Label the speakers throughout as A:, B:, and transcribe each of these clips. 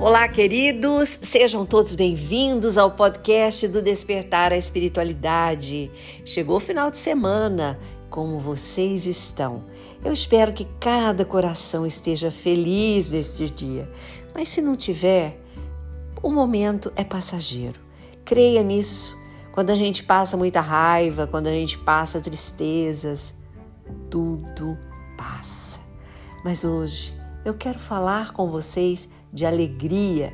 A: Olá, queridos, sejam todos bem-vindos ao podcast do Despertar a Espiritualidade. Chegou o final de semana, como vocês estão? Eu espero que cada coração esteja feliz neste dia, mas se não tiver, o momento é passageiro. Creia nisso. Quando a gente passa muita raiva, quando a gente passa tristezas, tudo passa. Mas hoje eu quero falar com vocês de alegria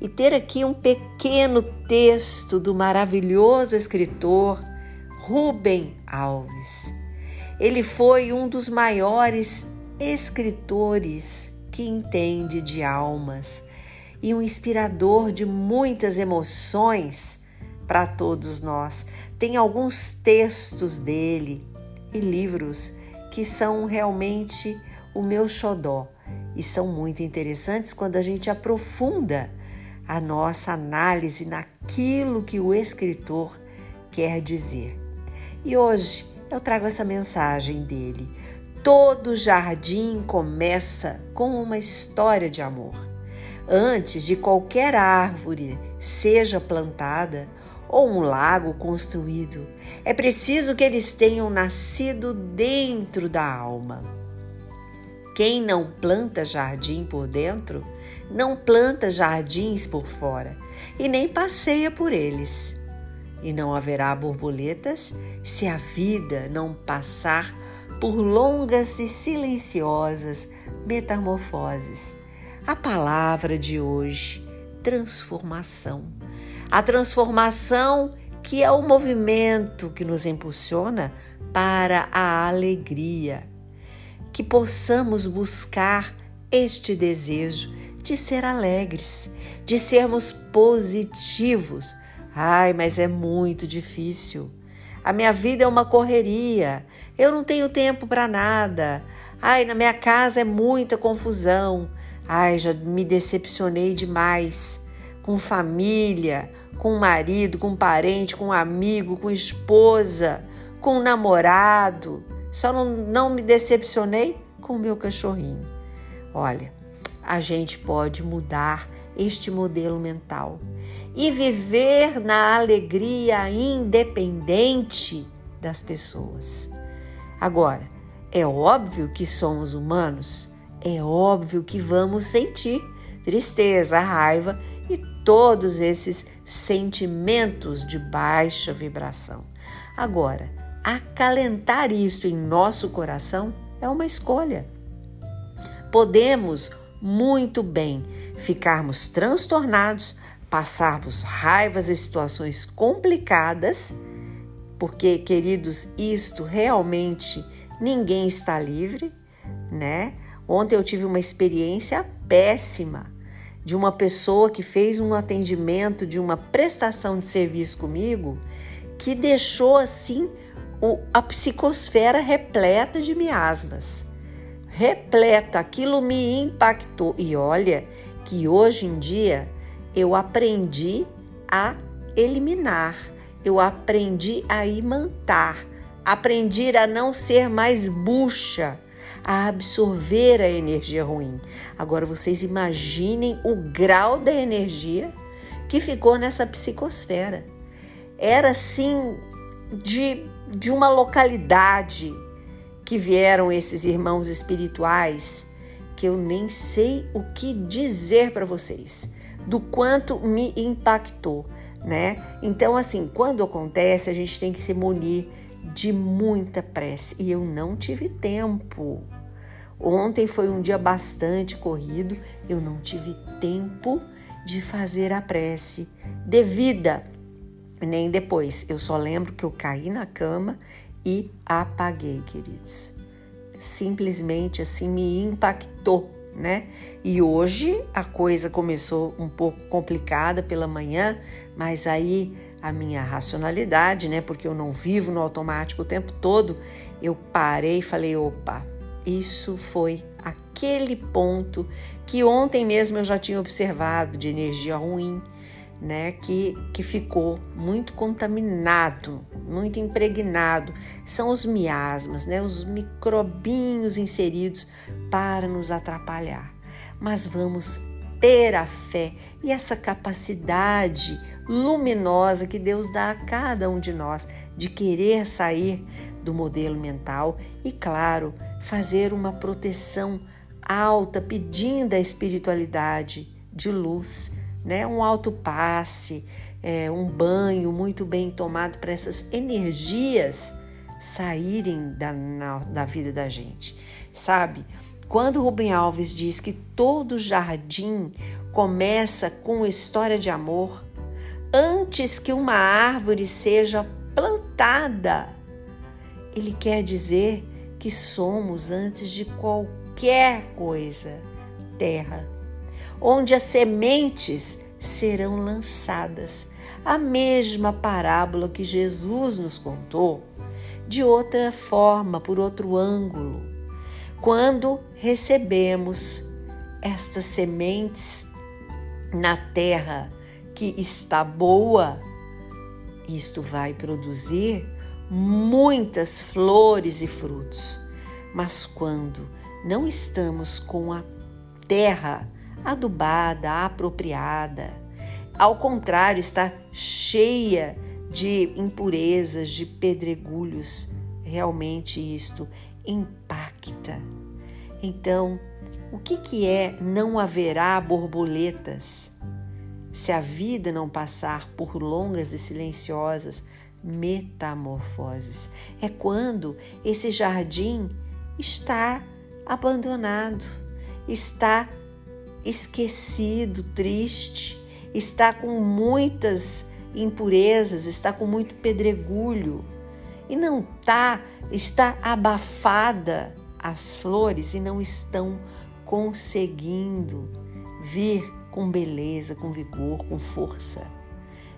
A: e ter aqui um pequeno texto do maravilhoso escritor Rubem Alves. Ele foi um dos maiores escritores que entende de almas e um inspirador de muitas emoções para todos nós. Tem alguns textos dele e livros que são realmente o meu xodó e são muito interessantes quando a gente aprofunda a nossa análise naquilo que o escritor quer dizer. E hoje eu trago essa mensagem dele. Todo jardim começa com uma história de amor. Antes de qualquer árvore seja plantada ou um lago construído, é preciso que eles tenham nascido dentro da alma. Quem não planta jardim por dentro, não planta jardins por fora e nem passeia por eles. E não haverá borboletas se a vida não passar por longas e silenciosas metamorfoses. A palavra de hoje, transformação. A transformação que é o movimento que nos impulsiona para a alegria que possamos buscar este desejo de ser alegres, de sermos positivos. Ai, mas é muito difícil. A minha vida é uma correria. Eu não tenho tempo para nada. Ai, na minha casa é muita confusão. Ai, já me decepcionei demais com família, com marido, com parente, com amigo, com esposa, com namorado. Só não, não me decepcionei com o meu cachorrinho. Olha, a gente pode mudar este modelo mental e viver na alegria independente das pessoas. Agora, é óbvio que somos humanos, é óbvio que vamos sentir tristeza, raiva e todos esses sentimentos de baixa vibração. Agora, acalentar isso em nosso coração é uma escolha. Podemos muito bem ficarmos transtornados, passarmos raivas e situações complicadas, porque, queridos, isto realmente ninguém está livre, né? Ontem eu tive uma experiência péssima de uma pessoa que fez um atendimento de uma prestação de serviço comigo que deixou assim o, a psicosfera repleta de miasmas. Repleta, aquilo me impactou. E olha que hoje em dia eu aprendi a eliminar, eu aprendi a imantar, aprendi a não ser mais bucha, a absorver a energia ruim. Agora vocês imaginem o grau da energia que ficou nessa psicosfera. Era assim de de uma localidade que vieram esses irmãos espirituais que eu nem sei o que dizer para vocês, do quanto me impactou, né? Então, assim, quando acontece, a gente tem que se munir de muita prece e eu não tive tempo. Ontem foi um dia bastante corrido, eu não tive tempo de fazer a prece devida nem depois. Eu só lembro que eu caí na cama e apaguei, queridos. Simplesmente assim me impactou, né? E hoje a coisa começou um pouco complicada pela manhã, mas aí a minha racionalidade, né? Porque eu não vivo no automático o tempo todo, eu parei e falei: opa, isso foi aquele ponto que ontem mesmo eu já tinha observado de energia ruim né, que, que ficou muito contaminado, muito impregnado. São os miasmas, né, os microbinhos inseridos para nos atrapalhar. Mas vamos ter a fé e essa capacidade luminosa que Deus dá a cada um de nós de querer sair do modelo mental e, claro, fazer uma proteção alta, pedindo a espiritualidade de luz, né? Um alto passe, é, um banho muito bem tomado para essas energias saírem da, na, da vida da gente, sabe? Quando Rubem Alves diz que todo jardim começa com história de amor, antes que uma árvore seja plantada, ele quer dizer que somos, antes de qualquer coisa, terra, onde as sementes serão lançadas. A mesma parábola que Jesus nos contou, de outra forma, por outro ângulo. Quando recebemos estas sementes na terra que está boa, isto vai produzir muitas flores e frutos. Mas quando não estamos com a terra adubada, apropriada, ao contrário, está cheia de impurezas, de pedregulhos, realmente isto impacta. Então, o que, que é não haverá borboletas? Se a vida não passar por longas e silenciosas metamorfoses. É quando esse jardim está abandonado, está esquecido, triste, está com muitas impurezas, está com muito pedregulho e não tá, está abafada as flores e não estão conseguindo vir com beleza, com vigor, com força.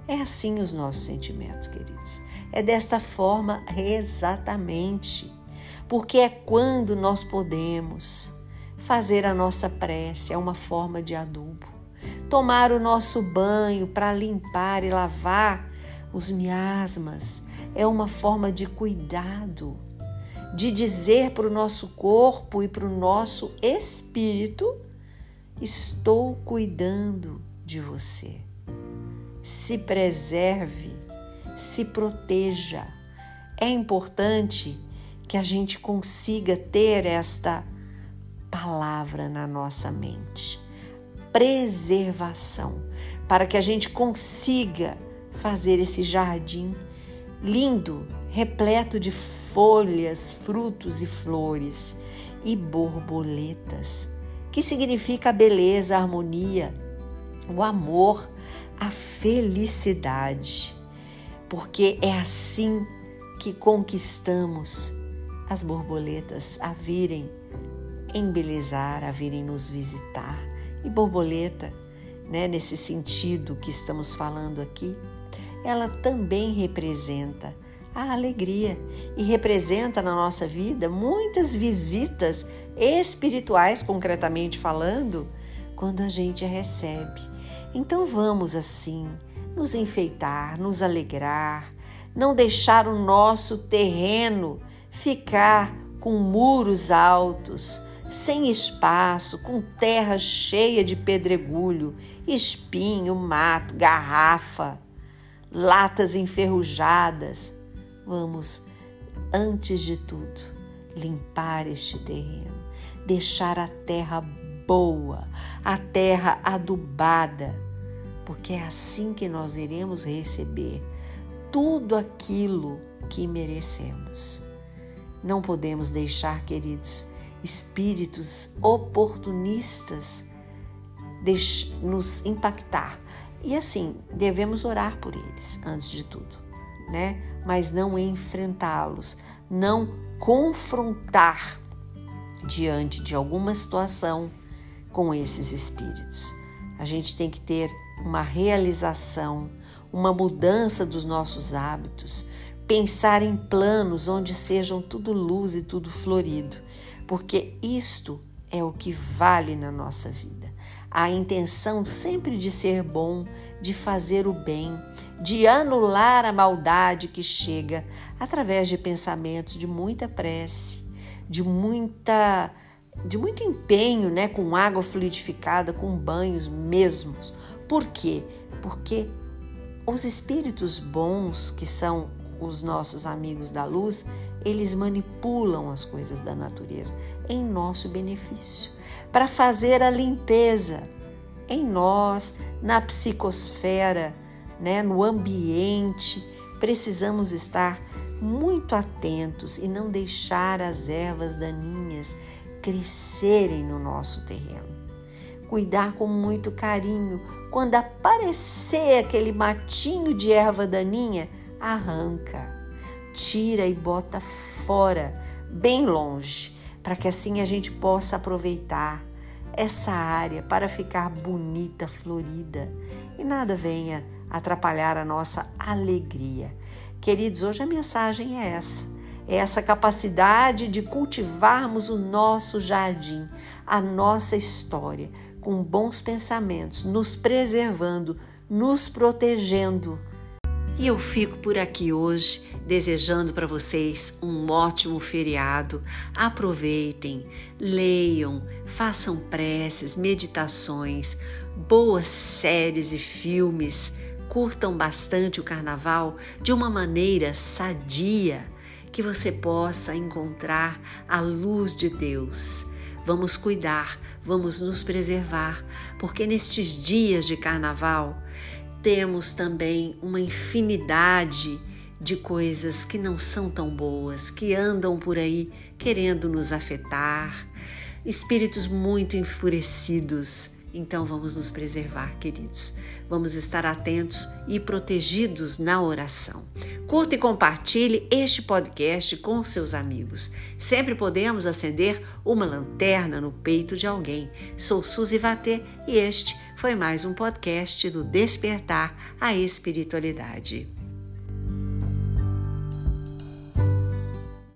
A: É assim os nossos sentimentos, queridos. É desta forma exatamente. Porque é quando nós podemos fazer a nossa prece, é uma forma de adubo. Tomar o nosso banho para limpar e lavar os miasmas é uma forma de cuidado, de dizer para o nosso corpo e para o nosso espírito: estou cuidando de você se preserve, se proteja. É importante que a gente consiga ter esta palavra na nossa mente. Preservação, para que a gente consiga fazer esse jardim lindo, repleto de folhas, frutos e flores e borboletas, que significa a beleza, a harmonia, o amor, a felicidade, porque é assim que conquistamos as borboletas a virem embelezar, a virem nos visitar. E borboleta, né, nesse sentido que estamos falando aqui, ela também representa a alegria e representa na nossa vida muitas visitas espirituais, concretamente falando, quando a gente recebe então vamos assim, nos enfeitar, nos alegrar, não deixar o nosso terreno ficar com muros altos, sem espaço, com terra cheia de pedregulho, espinho, mato, garrafa, latas enferrujadas. Vamos, antes de tudo, limpar este terreno, deixar a terra boa, a terra adubada, porque é assim que nós iremos receber tudo aquilo que merecemos. Não podemos deixar, queridos, espíritos oportunistas nos impactar. E assim, devemos orar por eles antes de tudo, né? Mas não enfrentá-los, não confrontar diante de alguma situação com esses espíritos. A gente tem que ter uma realização, uma mudança dos nossos hábitos, pensar em planos onde sejam tudo luz e tudo florido, porque isto é o que vale na nossa vida. A intenção sempre de ser bom, de fazer o bem, de anular a maldade que chega através de pensamentos de muita prece, de muita de muito empenho, né, com água fluidificada, com banhos mesmos. Por quê? Porque os espíritos bons, que são os nossos amigos da luz, eles manipulam as coisas da natureza em nosso benefício, para fazer a limpeza em nós, na psicosfera, né, no ambiente. Precisamos estar muito atentos e não deixar as ervas daninhas crescerem no nosso terreno. Cuidar com muito carinho. Quando aparecer aquele matinho de erva daninha, arranca, tira e bota fora, bem longe, para que assim a gente possa aproveitar essa área para ficar bonita, florida e nada venha atrapalhar a nossa alegria. Queridos, hoje a mensagem é essa é essa capacidade de cultivarmos o nosso jardim, a nossa história, com bons pensamentos, nos preservando, nos protegendo. E eu fico por aqui hoje desejando para vocês um ótimo feriado. Aproveitem, leiam, façam preces, meditações, boas séries e filmes. Curtam bastante o carnaval de uma maneira sadia que você possa encontrar a luz de Deus. Vamos cuidar, vamos nos preservar, porque nestes dias de carnaval temos também uma infinidade de coisas que não são tão boas, que andam por aí querendo nos afetar, espíritos muito enfurecidos então vamos nos preservar, queridos. Vamos estar atentos e protegidos na oração. Curta e compartilhe este podcast com seus amigos. Sempre podemos acender uma lanterna no peito de alguém. Sou Suzy Vatê e este foi mais um podcast do Despertar a Espiritualidade.